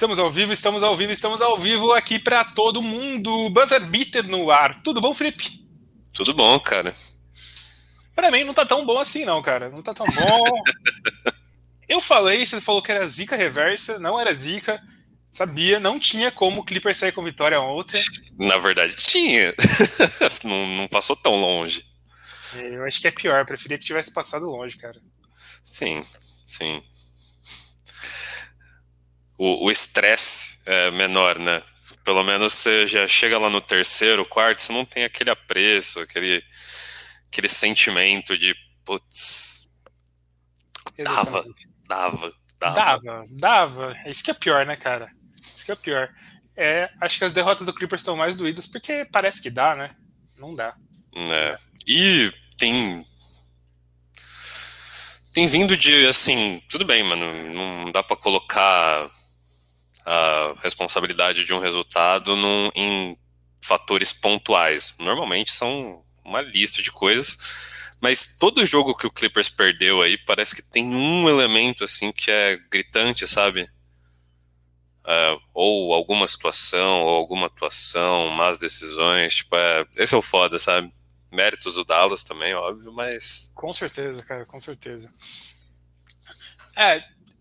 Estamos ao vivo, estamos ao vivo, estamos ao vivo aqui para todo mundo. Buzzer Beater no ar. Tudo bom, Felipe? Tudo bom, cara. Para mim não tá tão bom assim, não, cara. Não tá tão bom. Eu falei, você falou que era zica reversa, não era zica. Sabia, não tinha como o Clippers sair com vitória ontem. Na verdade, tinha. não, não, passou tão longe. É, eu acho que é pior, preferia que tivesse passado longe, cara. Sim, sim o estresse é menor, né? Pelo menos você já chega lá no terceiro, quarto, você não tem aquele apreço, aquele, aquele sentimento de putz. Dava, dava, dava. Dava, dava. Isso que é pior, né, cara? Isso que é pior. É, acho que as derrotas do Clippers estão mais doídas porque parece que dá, né? Não dá. É. E tem tem vindo de assim, tudo bem, mano, não dá para colocar a responsabilidade de um resultado num, em fatores pontuais. Normalmente são uma lista de coisas, mas todo jogo que o Clippers perdeu aí parece que tem um elemento assim que é gritante, sabe? Uh, ou alguma situação, ou alguma atuação, más decisões, tipo, é, esse é o foda, sabe? Méritos do Dallas também, óbvio, mas. Com certeza, cara, com certeza. É,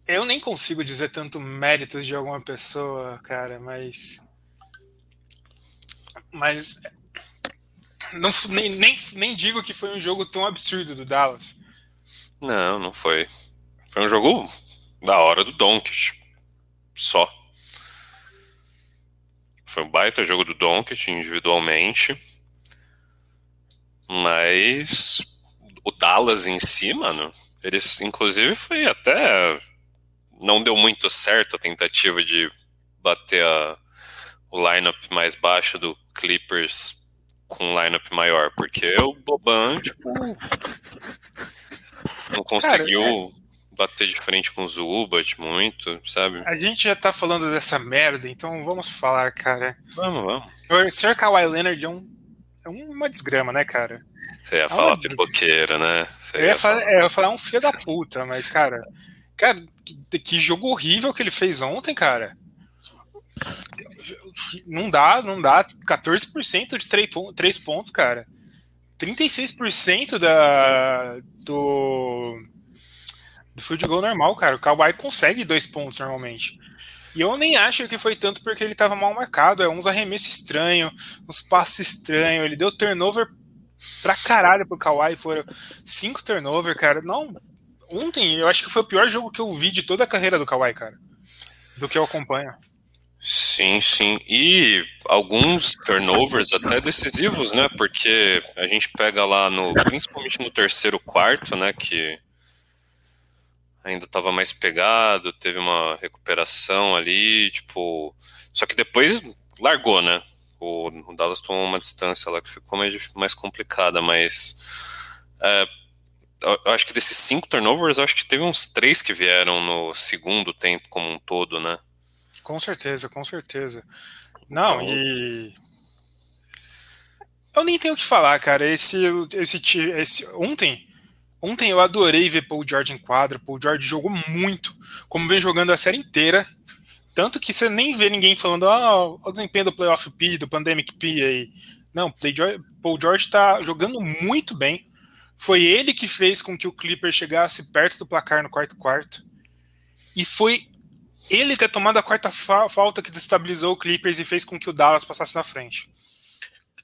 eu nem consigo dizer tanto méritos de alguma pessoa, cara, mas. Mas. Não, nem, nem, nem digo que foi um jogo tão absurdo do Dallas. Não, não foi. Foi um jogo da hora do Doncic. Só. Foi um baita jogo do Doncic individualmente. Mas o Dallas em si, mano, eles inclusive foi até não deu muito certo a tentativa de bater a, o lineup mais baixo do Clippers com um lineup maior, porque o Boban, tipo, não conseguiu Cara, é... bater de frente com o Zubat muito, sabe? A gente já tá falando dessa merda, então vamos falar, cara. Vamos, vamos. O Sr. Kawhi Leonard é, um, é uma desgrama, né, cara? Você ia é falar des... pipoqueira, né? Você eu ia, falar, falar... É, eu ia falar um filho da puta, mas, cara, cara, que, que jogo horrível que ele fez ontem, cara. Não dá, não dá. 14% de 3, 3 pontos, cara. 36% da, do, do field goal normal, cara. O Kawhi consegue dois pontos normalmente. E eu nem acho que foi tanto porque ele estava mal marcado. É uns arremessos estranhos, uns passos estranhos. Ele deu turnover pra caralho pro Kawhi. Foram cinco turnover, cara. Não, ontem eu acho que foi o pior jogo que eu vi de toda a carreira do Kawhi, cara. Do que eu acompanho. Sim, sim. E alguns turnovers até decisivos, né? Porque a gente pega lá no. Principalmente no terceiro quarto, né? Que ainda estava mais pegado, teve uma recuperação ali, tipo. Só que depois largou, né? O, o Dallas tomou uma distância lá que ficou mais, mais complicada, mas. É, acho que desses cinco turnovers, acho que teve uns três que vieram no segundo tempo como um todo, né? Com certeza, com certeza. Não, então... e. Eu nem tenho o que falar, cara. Esse, esse, esse ontem, ontem eu adorei ver Paul George em quadra. Paul George jogou muito, como vem jogando a série inteira. Tanto que você nem vê ninguém falando, ah, o desempenho do Playoff P, do Pandemic P aí. Não, Paul George tá jogando muito bem. Foi ele que fez com que o Clipper chegasse perto do placar no quarto quarto. E foi ele ter tomado a quarta fa falta que destabilizou o Clippers e fez com que o Dallas passasse na frente.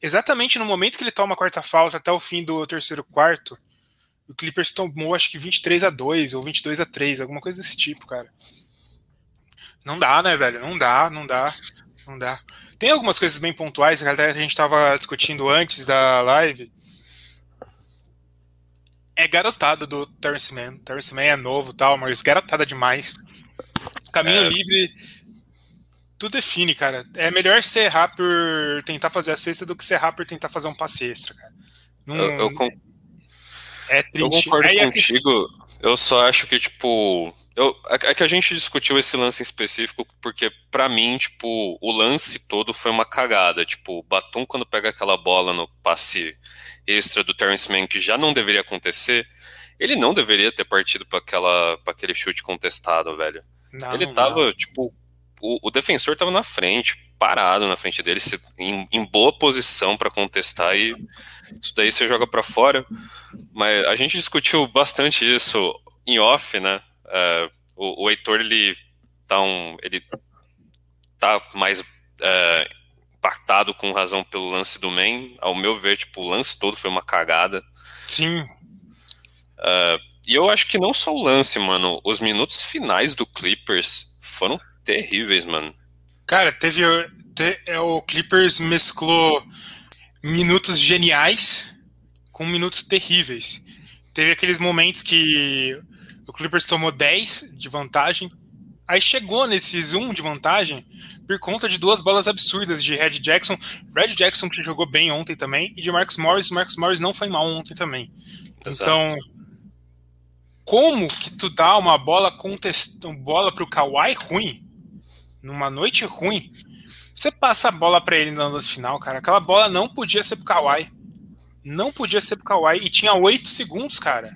Exatamente no momento que ele toma a quarta falta até o fim do terceiro quarto, o Clippers tomou acho que 23 a 2 ou 22 a 3, alguma coisa desse tipo, cara. Não dá, né, velho? Não dá, não dá, não dá. Tem algumas coisas bem pontuais, que a gente estava discutindo antes da live, é garotada do Terrence Mann. Terrence Mann é novo tal, mas garotada demais. Caminho é... livre, tudo define, cara. É melhor você errar por tentar fazer a cesta do que você errar por tentar fazer um passe extra, cara. Não, eu, eu, com... é triste. eu concordo Aí, contigo. É que... Eu só acho que, tipo. Eu, é, é que a gente discutiu esse lance em específico, porque, para mim, tipo, o lance todo foi uma cagada. Tipo, o Batum, quando pega aquela bola no passe extra do Terrence Mann que já não deveria acontecer, ele não deveria ter partido para aquele chute contestado, velho. Não, ele tava, não. tipo, o, o defensor estava na frente, parado na frente dele, em, em boa posição para contestar e isso daí você joga para fora. Mas a gente discutiu bastante isso em off, né? Uh, o, o Heitor ele tá, um, ele tá mais uh, impactado com razão pelo lance do main. Ao meu ver, tipo, o lance todo foi uma cagada. Sim. Uh, e eu acho que não só o lance, mano. Os minutos finais do Clippers foram terríveis, mano. Cara, teve. Te, é, o Clippers mesclou minutos geniais com minutos terríveis. Teve aqueles momentos que o Clippers tomou 10 de vantagem, aí chegou nesses 1 de vantagem por conta de duas bolas absurdas de Red Jackson. Red Jackson que jogou bem ontem também, e de Marcus Morris. Marcus Morris não foi mal ontem também. Exato. Então, como que tu dá uma bola contest... bola pro Kawhi ruim, numa noite ruim, você passa a bola para ele na lance final, cara. Aquela bola não podia ser pro Kawhi. Não podia ser pro Kawhi. E tinha oito segundos, cara.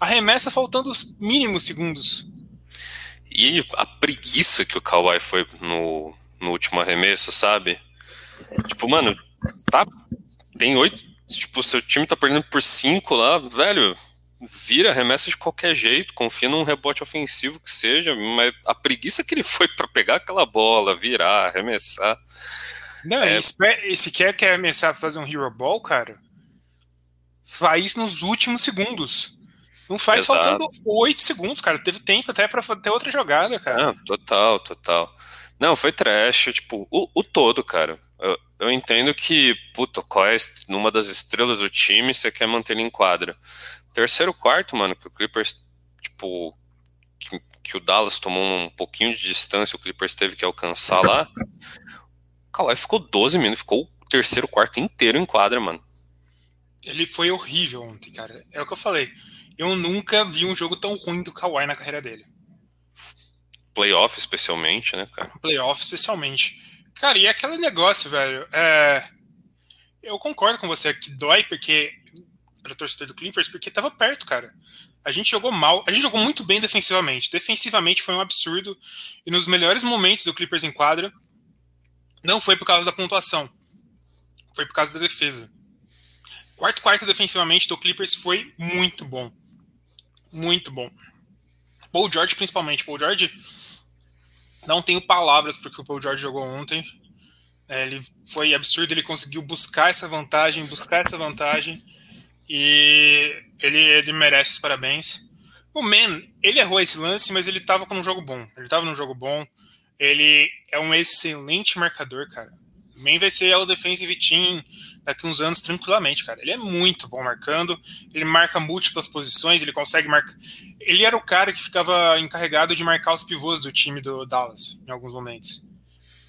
Arremessa faltando os mínimos segundos. E a preguiça que o Kawhi foi no, no último arremesso, sabe? Tipo, mano, tá. Tem oito. Tipo, seu time tá perdendo por cinco lá, velho vira, arremessa de qualquer jeito, confia num rebote ofensivo que seja, mas a preguiça que ele foi para pegar aquela bola, virar, arremessar. Não, é... e se quer, quer arremessar fazer um hero ball, cara, faz nos últimos segundos. Não faz Exato. faltando oito segundos, cara. Teve tempo até pra ter outra jogada, cara. Não, total, total. Não, foi trash, tipo, o, o todo, cara. Eu, eu entendo que, puto, é numa das estrelas do time, você quer manter ele em quadra. Terceiro quarto, mano, que o Clippers, tipo, que, que, o Dallas tomou um pouquinho de distância, o Clippers teve que alcançar lá. O Kawhi ficou 12 minutos, ficou o terceiro quarto inteiro em quadra, mano. Ele foi horrível ontem, cara. É o que eu falei. Eu nunca vi um jogo tão ruim do Kawhi na carreira dele. Playoff, especialmente, né, cara? Playoff, especialmente. Cara, e aquele negócio, velho. É... Eu concordo com você que dói, porque para torcedor do Clippers, porque estava perto, cara. A gente jogou mal, a gente jogou muito bem defensivamente. Defensivamente foi um absurdo. E nos melhores momentos do Clippers em quadra, não foi por causa da pontuação, foi por causa da defesa. Quarto quarto defensivamente do Clippers foi muito bom. Muito bom. Paul George, principalmente. Paul George, não tenho palavras para o que o Paul George jogou ontem. É, ele foi absurdo, ele conseguiu buscar essa vantagem, buscar essa vantagem e ele, ele merece parabéns. O Man, ele errou esse lance, mas ele tava com um jogo bom. Ele tava num jogo bom. Ele é um excelente marcador, cara. O Man vai ser o defensive team daqui uns anos tranquilamente, cara. Ele é muito bom marcando. Ele marca múltiplas posições, ele consegue marcar. Ele era o cara que ficava encarregado de marcar os pivôs do time do Dallas em alguns momentos.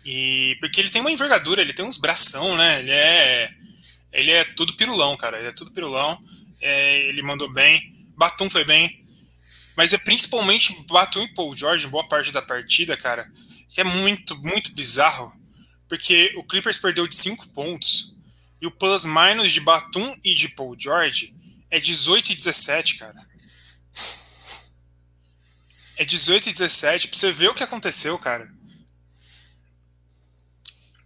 E porque ele tem uma envergadura, ele tem uns bração, né? Ele é ele é tudo pirulão, cara. Ele é tudo pirulão. É, ele mandou bem. Batum foi bem. Mas é principalmente Batum e Paul George, boa parte da partida, cara, que é muito, muito bizarro. Porque o Clippers perdeu de 5 pontos. E o plus-minus de Batum e de Paul George é 18 e 17, cara. É 18 e 17. Pra você ver o que aconteceu, cara.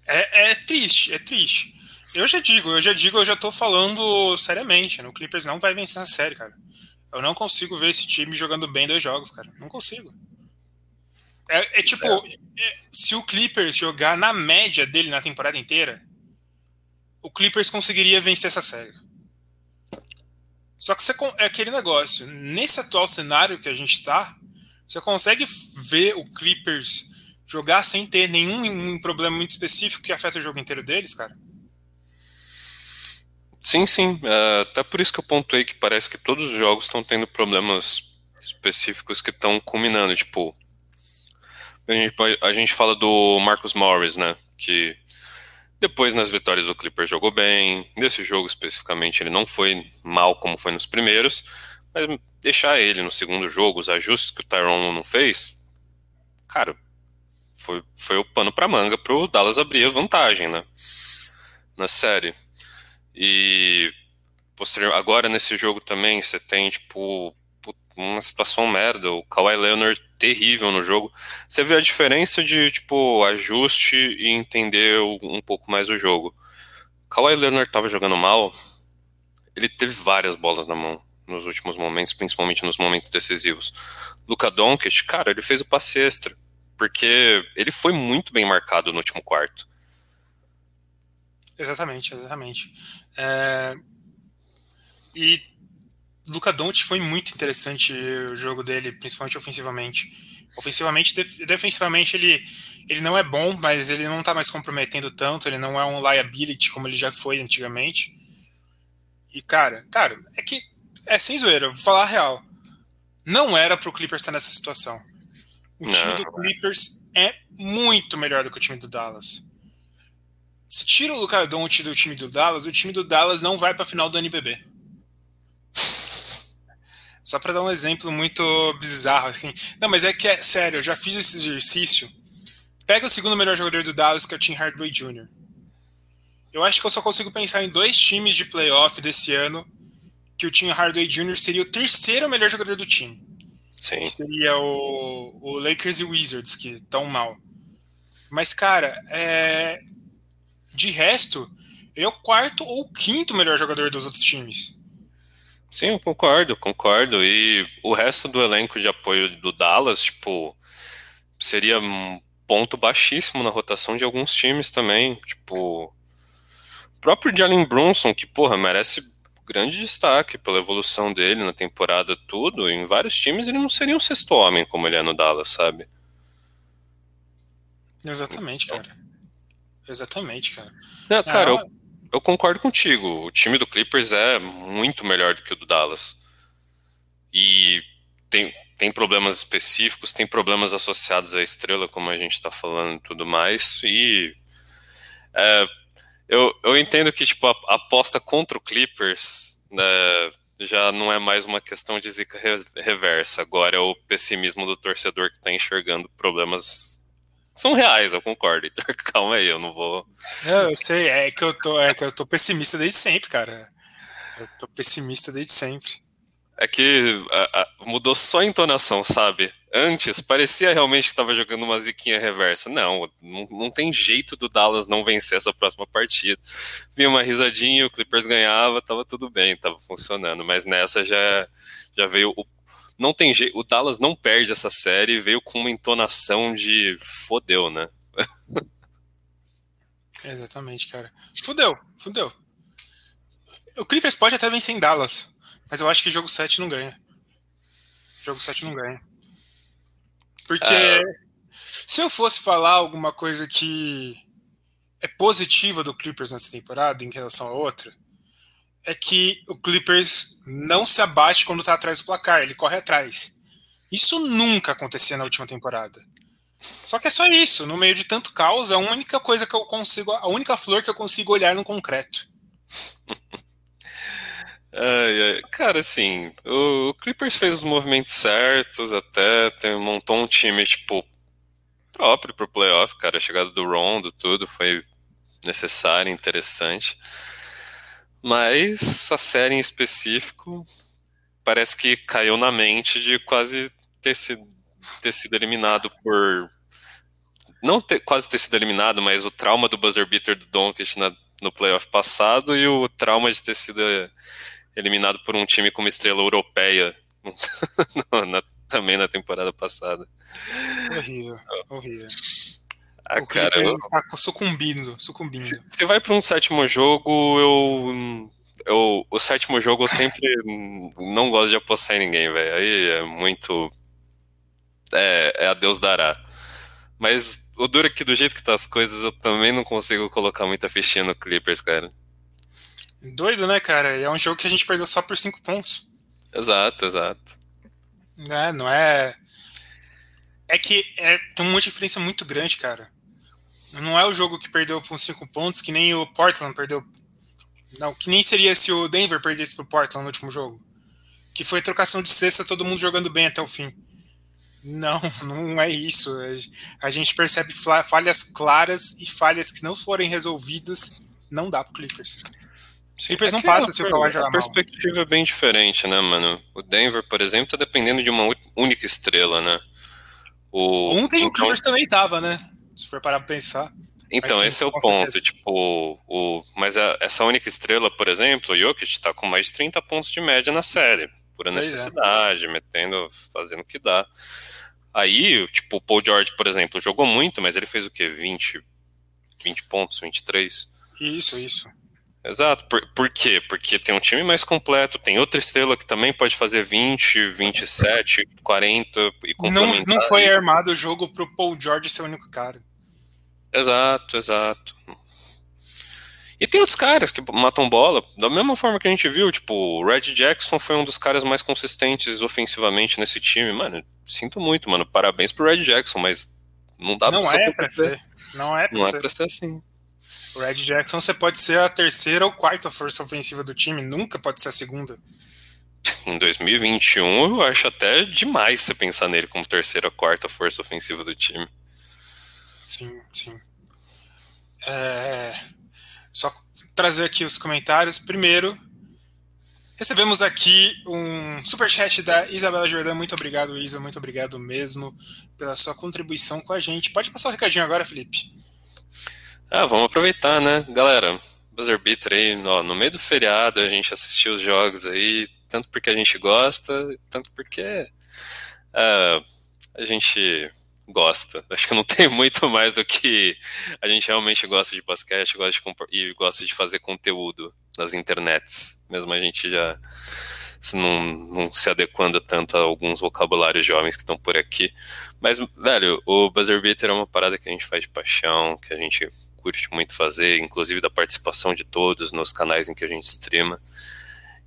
É, é triste, é triste. Eu já digo, eu já digo, eu já tô falando seriamente. Né? O Clippers não vai vencer essa série, cara. Eu não consigo ver esse time jogando bem dois jogos, cara. Não consigo. É, é tipo, é, se o Clippers jogar na média dele na temporada inteira, o Clippers conseguiria vencer essa série. Só que você, é aquele negócio. Nesse atual cenário que a gente tá, você consegue ver o Clippers jogar sem ter nenhum um problema muito específico que afeta o jogo inteiro deles, cara? Sim, sim. Uh, até por isso que eu pontuei que parece que todos os jogos estão tendo problemas específicos que estão culminando. Tipo, a gente, a gente fala do Marcus Morris, né? Que depois nas vitórias do Clipper jogou bem. Nesse jogo especificamente ele não foi mal como foi nos primeiros. Mas deixar ele no segundo jogo, os ajustes que o Tyrone não fez, cara, foi, foi o pano para manga pro Dallas abrir a vantagem, né? Na série. E agora nesse jogo também você tem tipo uma situação merda. O Kawhi Leonard terrível no jogo. Você vê a diferença de, tipo, ajuste e entender um pouco mais o jogo. Kawhi Leonard tava jogando mal, ele teve várias bolas na mão nos últimos momentos, principalmente nos momentos decisivos. Luka Doncic, cara, ele fez o passe extra, porque ele foi muito bem marcado no último quarto. Exatamente, exatamente. É... E Luca Doncic foi muito interessante o jogo dele, principalmente ofensivamente. Ofensivamente, def defensivamente ele, ele não é bom, mas ele não tá mais comprometendo tanto, ele não é um liability como ele já foi antigamente. E cara, cara, é que é sem zoeira, vou falar a real. Não era pro Clippers estar nessa situação. O time não. do Clippers é muito melhor do que o time do Dallas. Se tira o Luca Doncic do time do Dallas, o time do Dallas não vai para a final do NBB. Só para dar um exemplo muito bizarro assim. Não, mas é que é sério, eu já fiz esse exercício. Pega o segundo melhor jogador do Dallas, que é o Tim Hardaway Jr. Eu acho que eu só consigo pensar em dois times de playoff desse ano que o Tim Hardaway Jr. seria o terceiro melhor jogador do time. Sim. Seria o, o Lakers e Wizards, que estão mal. Mas, cara, é... de resto, ele é o quarto ou quinto melhor jogador dos outros times. Sim, eu concordo, concordo. E o resto do elenco de apoio do Dallas, tipo, seria um ponto baixíssimo na rotação de alguns times também. Tipo, o próprio Jalen Brunson, que, porra, merece grande destaque pela evolução dele na temporada, tudo. Em vários times ele não seria um sexto homem como ele é no Dallas, sabe? Exatamente, cara. Exatamente, cara. Não, cara, eu, eu concordo contigo. O time do Clippers é muito melhor do que o do Dallas. E tem, tem problemas específicos, tem problemas associados à estrela, como a gente está falando e tudo mais. E é, eu, eu entendo que tipo, a, a aposta contra o Clippers né, já não é mais uma questão de zica reversa. Agora é o pessimismo do torcedor que está enxergando problemas. São reais, eu concordo. Então, calma aí, eu não vou. Não, eu sei, é que eu tô, é que eu tô pessimista desde sempre, cara. Eu tô pessimista desde sempre. É que a, a, mudou só a entonação, sabe? Antes, parecia realmente que estava jogando uma ziquinha reversa. Não, não, não, tem jeito do Dallas não vencer essa próxima partida. Vinha uma risadinha, o Clippers ganhava, tava tudo bem, tava funcionando. Mas nessa já, já veio o. Não tem jeito. O Dallas não perde essa série, veio com uma entonação de fodeu, né? Exatamente, cara. Fudeu, fudeu. O Clippers pode até vencer em Dallas, mas eu acho que jogo 7 não ganha. Jogo 7 não ganha. Porque é. se eu fosse falar alguma coisa que é positiva do Clippers nessa temporada em relação a outra, é que o Clippers não se abate quando tá atrás do placar, ele corre atrás. Isso nunca acontecia na última temporada. Só que é só isso, no meio de tanto caos, a única coisa que eu consigo, a única flor que eu consigo olhar no concreto. Ai, ai. Cara, assim, o Clippers fez os movimentos certos, até tem, montou um time, tipo, próprio pro playoff, cara. A chegada do Rondo, tudo foi necessário, interessante. Mas a série em específico parece que caiu na mente de quase ter sido, ter sido eliminado por. Não ter, quase ter sido eliminado, mas o trauma do buzzer beater do Doncic no playoff passado e o trauma de ter sido eliminado por um time com uma estrela europeia na, também na temporada passada. Horrível, horrível. Ah, o cara, eu... está sucumbindo, sucumbindo. Se, se vai para um sétimo jogo, eu, eu o sétimo jogo eu sempre não gosto de apostar em ninguém, velho. Aí é muito é, é a Deus dará. Mas o duro é que do jeito que tá as coisas, eu também não consigo colocar muita fichinha no Clippers, cara. Doido, né, cara? É um jogo que a gente perdeu só por 5 pontos. Exato, exato. É, não é. É que é, tem uma diferença muito grande, cara. Não é o jogo que perdeu por 5 pontos, que nem o Portland perdeu. Não, que nem seria se o Denver perdesse pro Portland no último jogo. Que foi trocação de cesta, todo mundo jogando bem até o fim. Não, não é isso. A gente percebe falhas claras e falhas que não forem resolvidas, não dá pro Clippers. Clippers não passa se o Kawhi jogar A perspectiva é bem diferente, né, mano? O Denver, por exemplo, tá dependendo de uma única estrela, né? O, Ontem então... o Clippers também tava, né? Se for parar pra pensar. Então, sim, esse é o ponto. Certeza. Tipo, o, mas a, essa única estrela, por exemplo, o Jokic tá com mais de 30 pontos de média na série. Pura pois é. necessidade, é. metendo, fazendo o que dá. Aí, tipo, o Paul George, por exemplo, jogou muito, mas ele fez o quê? 20, 20 pontos, 23? Isso, isso. Exato. Por, por quê? Porque tem um time mais completo, tem outra estrela que também pode fazer 20, 27, 40 e complementar. Não, não foi armado o jogo pro Paul George ser o único cara. Exato, exato. E tem outros caras que matam bola, da mesma forma que a gente viu, tipo, o Red Jackson foi um dos caras mais consistentes ofensivamente nesse time. Mano, sinto muito, mano. Parabéns pro Red Jackson, mas não dá não pra, é pra ser. Não é pra não ser. é pra ser assim. O Red Jackson você pode ser a terceira ou quarta força ofensiva do time, nunca pode ser a segunda. Em 2021, eu acho até demais você pensar nele como terceira ou quarta força ofensiva do time. Sim, sim. É... Só trazer aqui os comentários. Primeiro, recebemos aqui um superchat da Isabela Jordão. Muito obrigado, Isa. Muito obrigado mesmo pela sua contribuição com a gente. Pode passar o recadinho agora, Felipe. Ah, vamos aproveitar, né? Galera, buzzer beater aí, ó, no meio do feriado a gente assistiu os jogos aí, tanto porque a gente gosta, tanto porque uh, a gente gosta. Acho que não tem muito mais do que a gente realmente gosta de basquete gosta de e gosta de fazer conteúdo nas internets, mesmo a gente já não, não se adequando tanto a alguns vocabulários jovens que estão por aqui. Mas, velho, o buzzer beater é uma parada que a gente faz de paixão, que a gente curte muito fazer, inclusive da participação de todos nos canais em que a gente streama.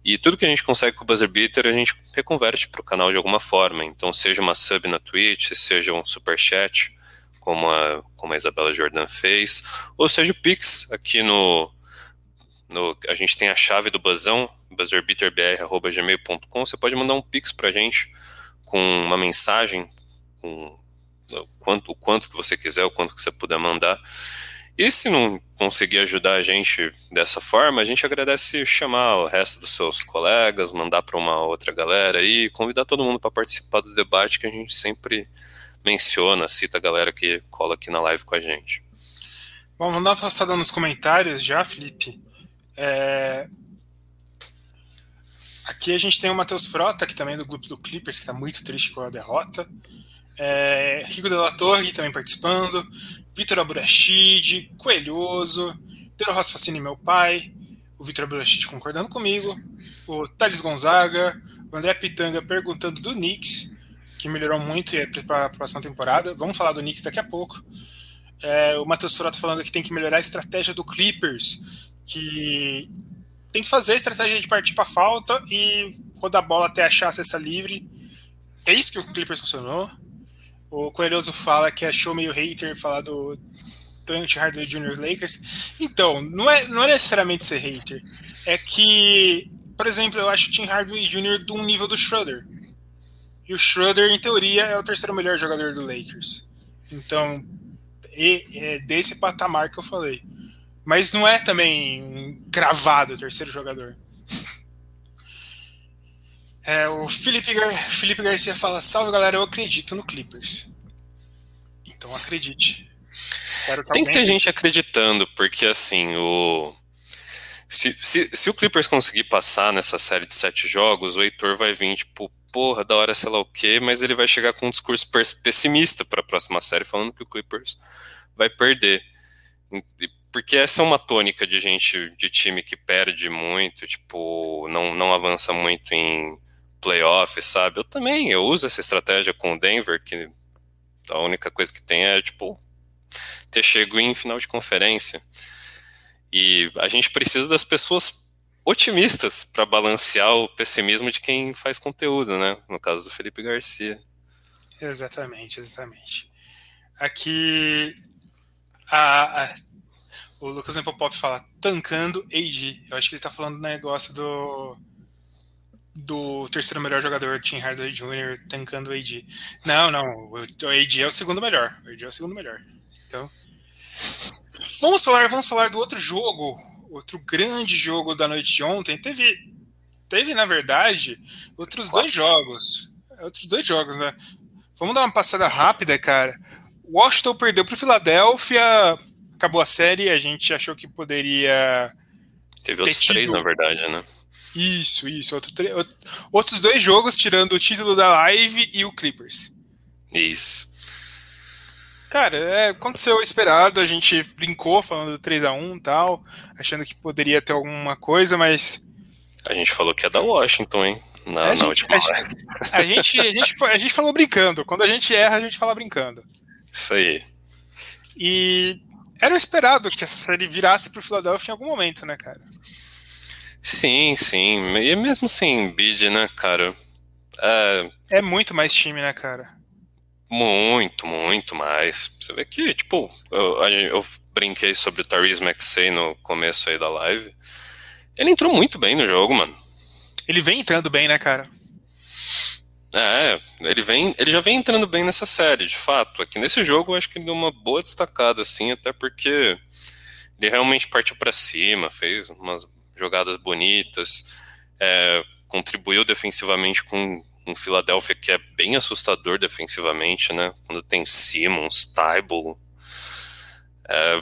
E tudo que a gente consegue com o Buzzer Beater, a gente reconverte para o canal de alguma forma. Então, seja uma sub na Twitch, seja um super chat, como a, como a Isabela Jordan fez, ou seja o Pix aqui no, no. A gente tem a chave do Buzzão, buzzerbeaterbr.gmail.com. Você pode mandar um Pix para a gente com uma mensagem, com o quanto, o quanto que você quiser, o quanto que você puder mandar. E se não conseguir ajudar a gente dessa forma, a gente agradece chamar o resto dos seus colegas, mandar para uma outra galera e convidar todo mundo para participar do debate que a gente sempre menciona, cita a galera que cola aqui na live com a gente. Bom, vamos dar uma passada nos comentários já, Felipe. É... Aqui a gente tem o Matheus Frota, que também é do grupo do Clippers, que está muito triste com a derrota. É... Rico de la Torre também participando. Vitor Aburachid, Coelhoso, Pedro Rossi Facini, meu pai, o Vitor Aburachid concordando comigo, o Thales Gonzaga, o André Pitanga perguntando do Knicks, que melhorou muito e é para a próxima temporada. Vamos falar do Knicks daqui a pouco. É, o Matheus Sorato falando que tem que melhorar a estratégia do Clippers, que tem que fazer a estratégia de partir para falta e rodar a bola até achar a cesta livre. É isso que o Clippers funcionou. O Coelhoso fala que achou meio hater falar do Trent Hardaway Jr. Lakers. Então, não é, não é necessariamente ser hater. É que, por exemplo, eu acho o Tim Hardaway Jr. de um nível do Schroeder. E o Schroeder, em teoria, é o terceiro melhor jogador do Lakers. Então, é desse patamar que eu falei. Mas não é também um gravado o terceiro jogador. É, o Felipe, Gar Felipe Garcia fala: Salve galera, eu acredito no Clippers. Então acredite. Que Tem que ter gente acreditando, porque assim, o. Se, se, se, o Clippers conseguir passar nessa série de sete jogos, o Heitor vai vir, tipo, porra, da hora sei lá o quê, mas ele vai chegar com um discurso pessimista para a próxima série, falando que o Clippers vai perder. Porque essa é uma tônica de gente, de time que perde muito, tipo, não, não avança muito em playoff, sabe? Eu também, eu uso essa estratégia com o Denver, que a única coisa que tem é, tipo, ter chego em final de conferência. E a gente precisa das pessoas otimistas para balancear o pessimismo de quem faz conteúdo, né? No caso do Felipe Garcia. Exatamente, exatamente. Aqui a, a, o Lucas Nepopop fala tancando AD. Eu acho que ele tá falando do negócio do do terceiro melhor jogador, Tim Hardaway Jr., tancando o AD. Não, não, o AD é o segundo melhor. O AD é o segundo melhor. Então, vamos falar, vamos falar do outro jogo. outro grande jogo da noite de ontem, teve, teve na verdade, outros dois jogos. Outros dois jogos, né? Vamos dar uma passada rápida, cara. Washington perdeu para o Philadelphia, acabou a série, a gente achou que poderia. Teve outros três, na verdade, né? Isso, isso. Outro. Outros dois jogos, tirando o título da Live e o Clippers. Isso. Cara, é, aconteceu o esperado, a gente brincou falando 3 a 1 e tal, achando que poderia ter alguma coisa, mas. A gente falou que é da Washington, hein? Na, a, na gente, última a, a, gente, a, gente, a gente falou brincando. Quando a gente erra, a gente fala brincando. Isso aí. E era esperado que essa série virasse pro Philadelphia em algum momento, né, cara? Sim, sim. E mesmo sem bid, né, cara? É... é muito mais time, né, cara? Muito, muito mais. Você vê que, tipo, eu, eu brinquei sobre o Therese Maxey no começo aí da live. Ele entrou muito bem no jogo, mano. Ele vem entrando bem, né, cara? É, ele vem, ele já vem entrando bem nessa série, de fato. Aqui nesse jogo eu acho que ele deu uma boa destacada, assim, até porque ele realmente partiu para cima, fez umas jogadas bonitas, é, contribuiu defensivamente com um Philadelphia que é bem assustador defensivamente, né? Quando tem Simmons, Tybalt. É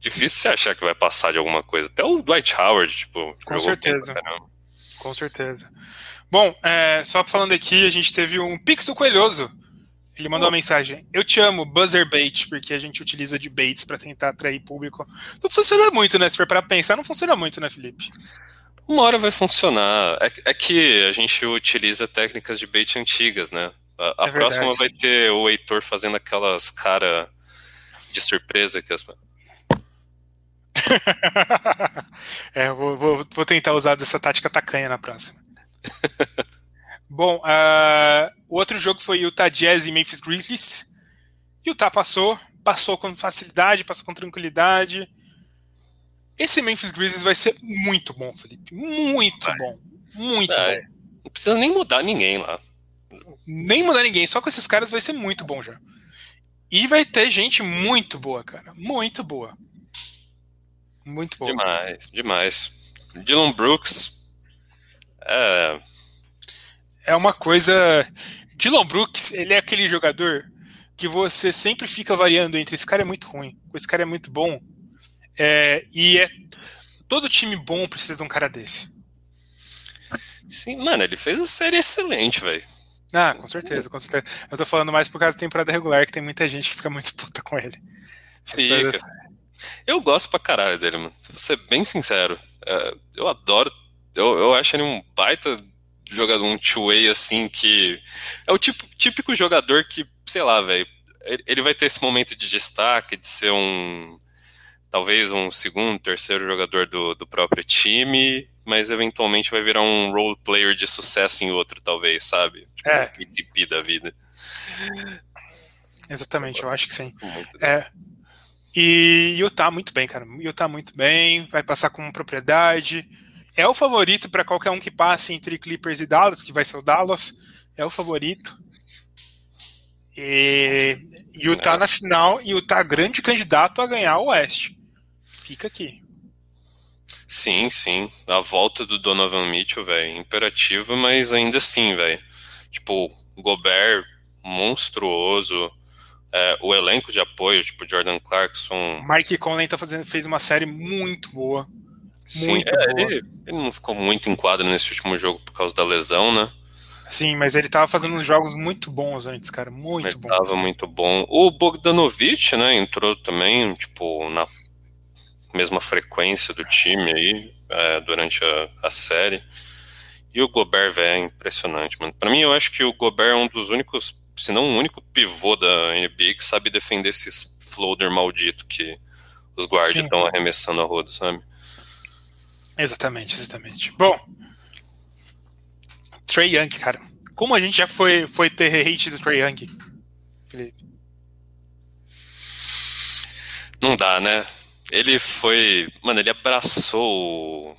difícil você achar que vai passar de alguma coisa. Até o Dwight Howard, tipo. Com certeza. Com certeza. Bom, é, só falando aqui, a gente teve um Pixel Coelhoso. Ele mandou oh. uma mensagem. Eu te amo, buzzer bait, porque a gente utiliza de baits para tentar atrair público. Não funciona muito, né? Se for para pensar, não funciona muito, né, Felipe? Uma hora vai funcionar. É, é, que a gente utiliza técnicas de bait antigas, né? A, a é próxima vai ter o Heitor fazendo aquelas cara de surpresa que as. é, vou, vou, vou, tentar usar dessa tática tacanha na próxima. Bom, uh, o outro jogo foi Utah Jazz e Memphis Grizzlies. Utah passou, passou com facilidade, passou com tranquilidade. Esse Memphis Grizzlies vai ser muito bom, Felipe. Muito vai. bom. Muito bom. Não precisa nem mudar ninguém lá. Nem mudar ninguém, só com esses caras vai ser muito bom já. E vai ter gente muito boa, cara. Muito boa. Muito boa. Demais, demais. Dylan Brooks. É. É uma coisa. Dylan Brooks, ele é aquele jogador que você sempre fica variando entre esse cara é muito ruim, esse cara é muito bom. É, e é todo time bom precisa de um cara desse. Sim, mano, ele fez uma série excelente, velho. Ah, com certeza, com certeza. Eu tô falando mais por causa da temporada regular, que tem muita gente que fica muito puta com ele. Fica. Eu gosto pra caralho dele, mano. Vou ser bem sincero. É, eu adoro. Eu, eu acho ele um baita jogador, um two-way assim, que. É o tipo, típico jogador que, sei lá, velho. Ele vai ter esse momento de destaque, de ser um talvez um segundo, terceiro jogador do, do próprio time, mas eventualmente vai virar um role player de sucesso em outro, talvez, sabe? Tipo, é. Um da vida. Exatamente, eu acho que sim. É. E Utah muito bem, cara. Utah muito bem, vai passar com propriedade. É o favorito para qualquer um que passe entre Clippers e Dallas, que vai ser o Dallas. É o favorito. E Utah é. na final, e Utah grande candidato a ganhar o Oeste fica aqui. Sim, sim. A volta do Donovan Mitchell, velho, imperativa, mas ainda assim, velho. Tipo, Gobert, monstruoso. É, o elenco de apoio, tipo Jordan Clarkson. Mike Conley tá fazendo, fez uma série muito boa. Sim, é. Ele, ele, não ficou muito em quadra nesse último jogo por causa da lesão, né? Sim, mas ele tava fazendo jogos muito bons antes, cara. Muito ele bons. Tava muito bom. O Bogdanovich, né, entrou também, tipo, na mesma frequência do time aí é, durante a, a, série. E o Gobert, velho, é impressionante, mano. Pra mim, eu acho que o Gobert é um dos únicos, se não o único pivô da NBA que sabe defender esses floater maldito que os guardas estão arremessando a roda, sabe? Exatamente, exatamente. Bom, Trey Young, cara. Como a gente já foi, foi ter hate do Trey Young, Felipe? Não dá, né? Ele foi. Mano, ele abraçou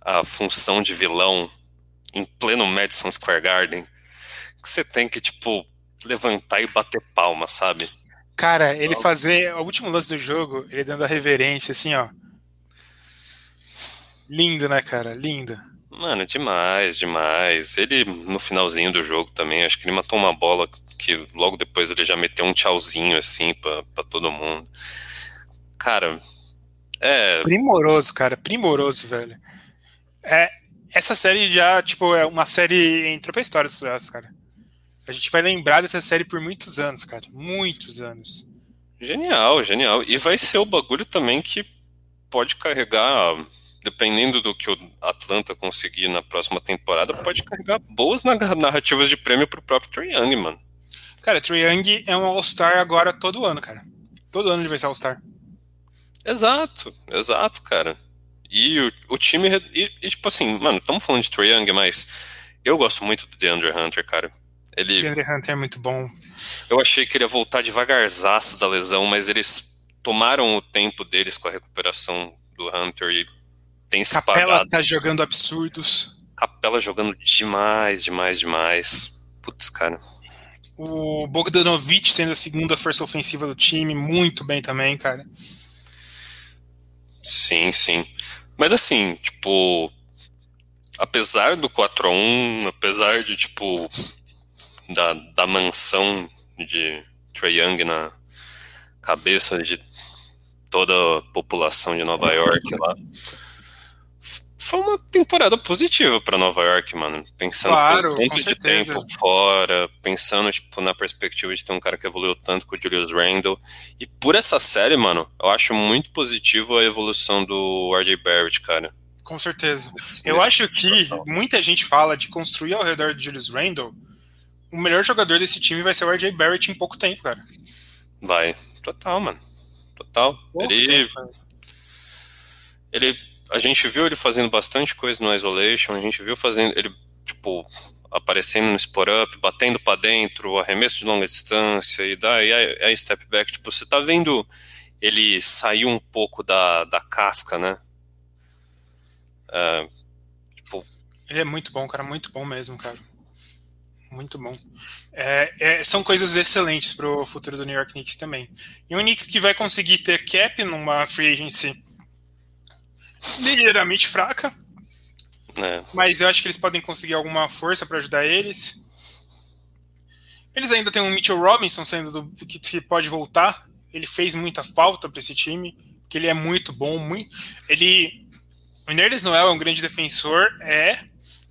a função de vilão em pleno Madison Square Garden. Que você tem que, tipo, levantar e bater palma, sabe? Cara, ele fazer. O último lance do jogo, ele dando a reverência, assim, ó. Lindo, né, cara? Lindo. Mano, demais, demais. Ele, no finalzinho do jogo também, acho que ele matou uma bola que logo depois ele já meteu um tchauzinho, assim, pra, pra todo mundo. Cara, é. Primoroso, cara, primoroso, velho. É, essa série já, tipo, é uma série entrou pra história dos playoffs, cara. A gente vai lembrar dessa série por muitos anos, cara. Muitos anos. Genial, genial. E vai ser o bagulho também que pode carregar, dependendo do que o Atlanta conseguir na próxima temporada, pode carregar boas narrativas de prêmio pro próprio Trae Young, mano. Cara, Trae Young é um All-Star agora todo ano, cara. Todo ano ele vai ser All-Star. Exato, exato, cara. E o, o time. E, e, tipo assim, mano, estamos falando de Trae Young, mas eu gosto muito do DeAndre Hunter, cara. Ele. DeAndre Hunter é muito bom. Eu achei que ele ia voltar devagarzaço da lesão, mas eles tomaram o tempo deles com a recuperação do Hunter e tem se Capela pagado. tá jogando absurdos. Capela jogando demais, demais, demais. Putz, cara. O Bogdanovic sendo a segunda força ofensiva do time, muito bem também, cara. Sim, sim. Mas assim, tipo, apesar do 4 a 1 apesar de, tipo, da, da mansão de Trae Young na cabeça de toda a população de Nova York lá, foi uma temporada positiva para Nova York, mano. Pensando claro, tanto de certeza. tempo fora, pensando tipo na perspectiva de ter um cara que evoluiu tanto com o Julius Randle. E por essa série, mano, eu acho muito positivo a evolução do RJ Barrett, cara. Com certeza. Eu acho que muita gente fala de construir ao redor do Julius Randle. O melhor jogador desse time vai ser o RJ Barrett em pouco tempo, cara. Vai. Total, mano. Total. Pouco ele, tempo, ele a gente viu ele fazendo bastante coisa no isolation, a gente viu fazendo ele tipo aparecendo no spot up, batendo para dentro, arremesso de longa distância e daí aí, aí step back, tipo, você tá vendo ele sair um pouco da, da casca, né? É, tipo, Ele é muito bom, cara, muito bom mesmo, cara. Muito bom. É, é, são coisas excelentes pro futuro do New York Knicks também. E um Knicks que vai conseguir ter cap numa free agency ligeiramente fraca, é, mas eu acho que eles podem conseguir alguma força para ajudar eles. Eles ainda têm um Mitchell Robinson saindo do que, que pode voltar. Ele fez muita falta para esse time, que ele é muito bom, muito. Ele o Nerdes Noel é um grande defensor, é,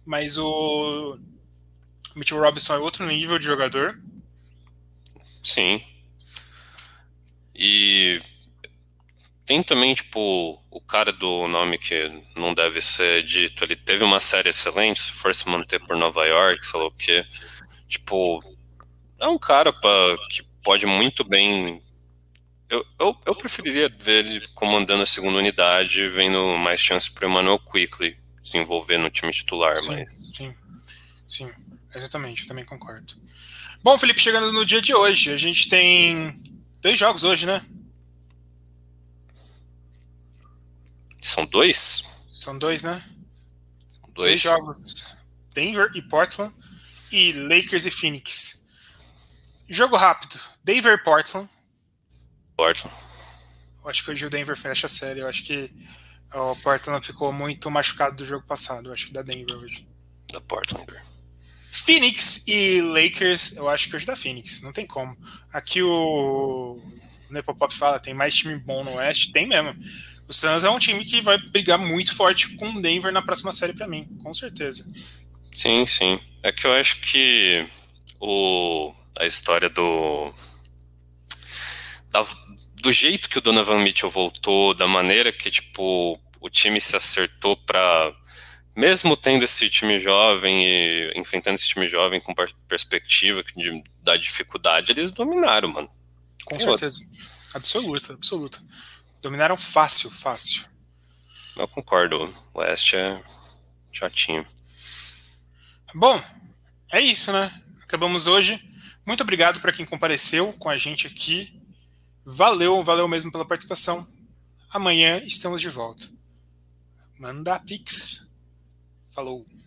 mas o Mitchell Robinson é outro nível de jogador. sim. E tem também, tipo, o cara do nome que não deve ser dito. Ele teve uma série excelente, se for se manter por Nova York, sei lá o quê. Tipo, é um cara pra, que pode muito bem. Eu, eu, eu preferiria ver ele comandando a segunda unidade, vendo mais chance pro Emmanuel Quickly se envolver no time titular, Sim, mas. sim, sim, exatamente, eu também concordo. Bom, Felipe, chegando no dia de hoje, a gente tem dois jogos hoje, né? São dois? São dois, né? São Dois dois. jogos. Denver e Portland e Lakers e Phoenix. Jogo rápido. Denver e Portland. Portland. Eu acho que hoje o Denver fecha a série. Eu acho que o Portland ficou muito machucado do jogo passado. Eu acho que dá Denver hoje. Da Portland. Phoenix e Lakers, eu acho que hoje dá Phoenix, não tem como. Aqui o, o Nepopop fala, tem mais time bom no Oeste, tem mesmo. O Suns é um time que vai brigar muito forte com o Denver na próxima série para mim, com certeza. Sim, sim. É que eu acho que o, a história do. da- do jeito que o Donovan Mitchell voltou, da maneira que, tipo, o time se acertou pra. Mesmo tendo esse time jovem e enfrentando esse time jovem com per- perspectiva de, da dificuldade, eles dominaram, mano. Com certeza. Absoluta, absoluta. Dominaram fácil, fácil. Eu concordo. O West é chatinho. Bom, é isso, né? Acabamos hoje. Muito obrigado para quem compareceu com a gente aqui. Valeu, valeu mesmo pela participação. Amanhã estamos de volta. Manda Pix. Falou.